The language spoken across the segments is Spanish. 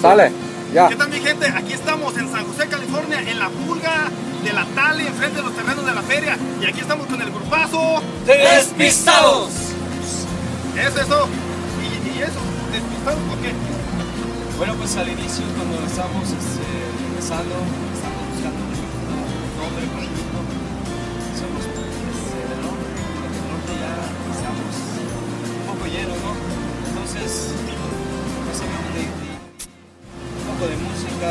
Sale, ya. ¿Qué tal mi gente? Aquí estamos en San José, California, en la pulga de la Tali, enfrente de los terrenos de la feria. Y aquí estamos con el grupazo. ¡Despistados! Eso, eso. Y, y eso, despistados, ¿por qué? Bueno, pues al inicio, cuando estábamos este, empezando, estábamos buscando un nombre para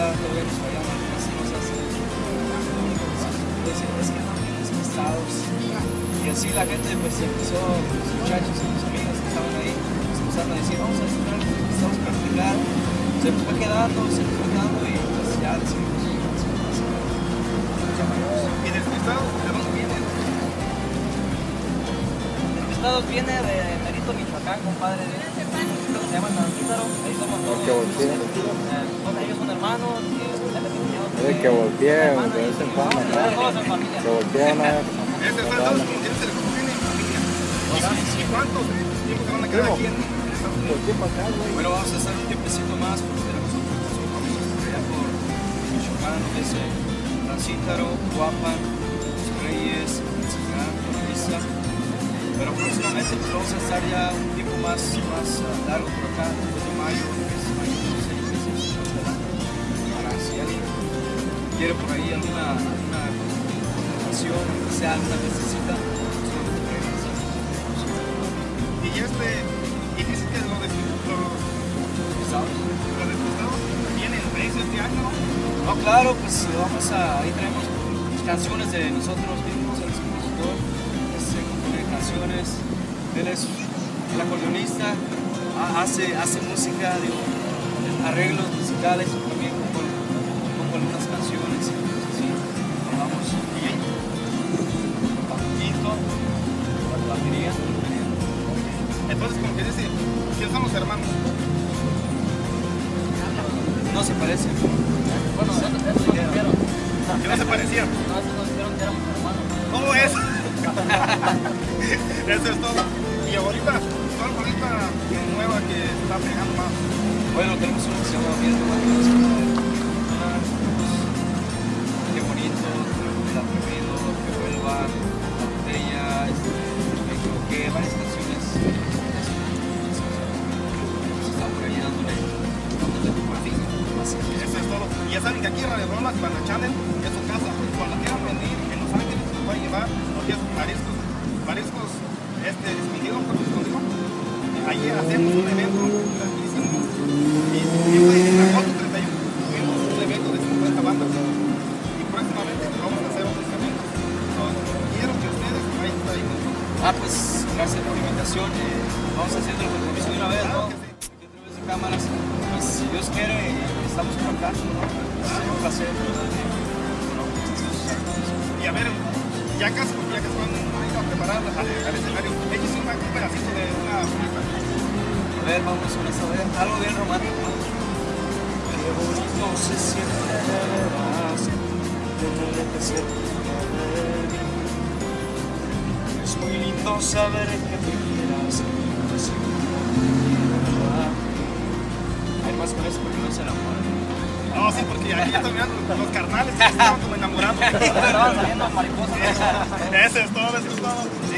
todavía nos algunas cosas. Que no tienes despistados. Y así la gente, pues empezó, los muchachos y los amigos que estaban ahí, pues, empezaron a decir, vamos a estudiar, vamos a practicar. Se fue quedando, se fue quedando y pues ya decidimos. ¿Y despistados? ¿De dónde vienen? Estados viene de Merito, Michoacán, compadre de se llama Nanquítaro, ahí somos todos. que volteen. eh, son- ellos son hermanos y él es mi cuñado. Es que volteen, Hermano, de vez en y- cuando, todos- en familia. Que volteen a ver. Ese está todos como quieres el familia. ¿Y, y cuántos tiempos se van a quedar aquí en Unidos? Bueno, vamos a estar un tiempecito más porque tenemos otros compromisos por allá por Michoacán, Guapan, Los Reyes, Michoacán. Pero próximamente pues, vamos a estar ya un tiempo más, más ah, largo por acá, de mayo, es mayo, seis meses, para si alguien quiere por ahí alguna, alguna contratación, que sea alguna necesita. Y este, y dices que los despistados vienen meses este año, ¿no? Claro, pues vamos a. Ahí traemos canciones de nosotros mismos, el compositor, este, canciones. Él es el acordeonista, ha- hace, hace música, arreglos musicales, también compongo algunas canciones. Sí, vamos. Y Paquito, la batería. Entonces, como que dice, ¿quiénes son los hermanos? No se parece. Bueno, eso, nos dijeron. Que no se parecían. No, eso nos dijeron que éramos hermanos. Todo eso. eso es todo. Y ahorita, ¿cuál ahorita nueva que está pegando más? Bueno, tenemos una que se llama Viento Manos. Qué bonito, el atrevido, que vuelva, la botella, este, me equivoqué, varias canciones. Eso es todo. Y ya saben que aquí Radio Rolas, Banda Channel, es su casa. Cuando quieran venir en Los Ángeles, se pueden llevar es mariscos, mariscos, este, Allí hacemos un evento grandísimo. Y siempre en agosto 31 tuvimos un evento de 50 bandas. Y próximamente vamos a hacer otros eventos. Entonces, quiero que ustedes vayan ahí con nosotros. Ah, pues gracias por la invitación. eh, vamos haciendo el compromiso de una vez, ¿no? Claro que sí. Aquí a través de cámaras, pues si Dios quiere, eh, estamos por acá, ¿no? Sería un placer. ¿no? Y a ver, ya casi, porque ya casi van a ir a preparar al, escenario. Ellos un, un pedacito de una. A ver, vamos a ver, algo bien romántico. Qué bonito se siente verás, tener que ser Es muy lindo saber que te quieras, Hay más con eso porque no se enamoran. No, sí, porque ahí ya terminaron los carnales que estaban como enamorados. Estaban saliendo mariposas. Eso es todo, eso es todo. Sí,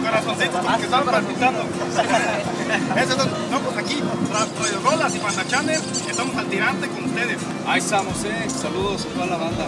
corazoncitos como que estaban palpitando. Eso. No, pues aquí, Radio Rolas y Banda Channel, estamos al tirante con ustedes. Ahí estamos, eh. Saludos a toda la banda.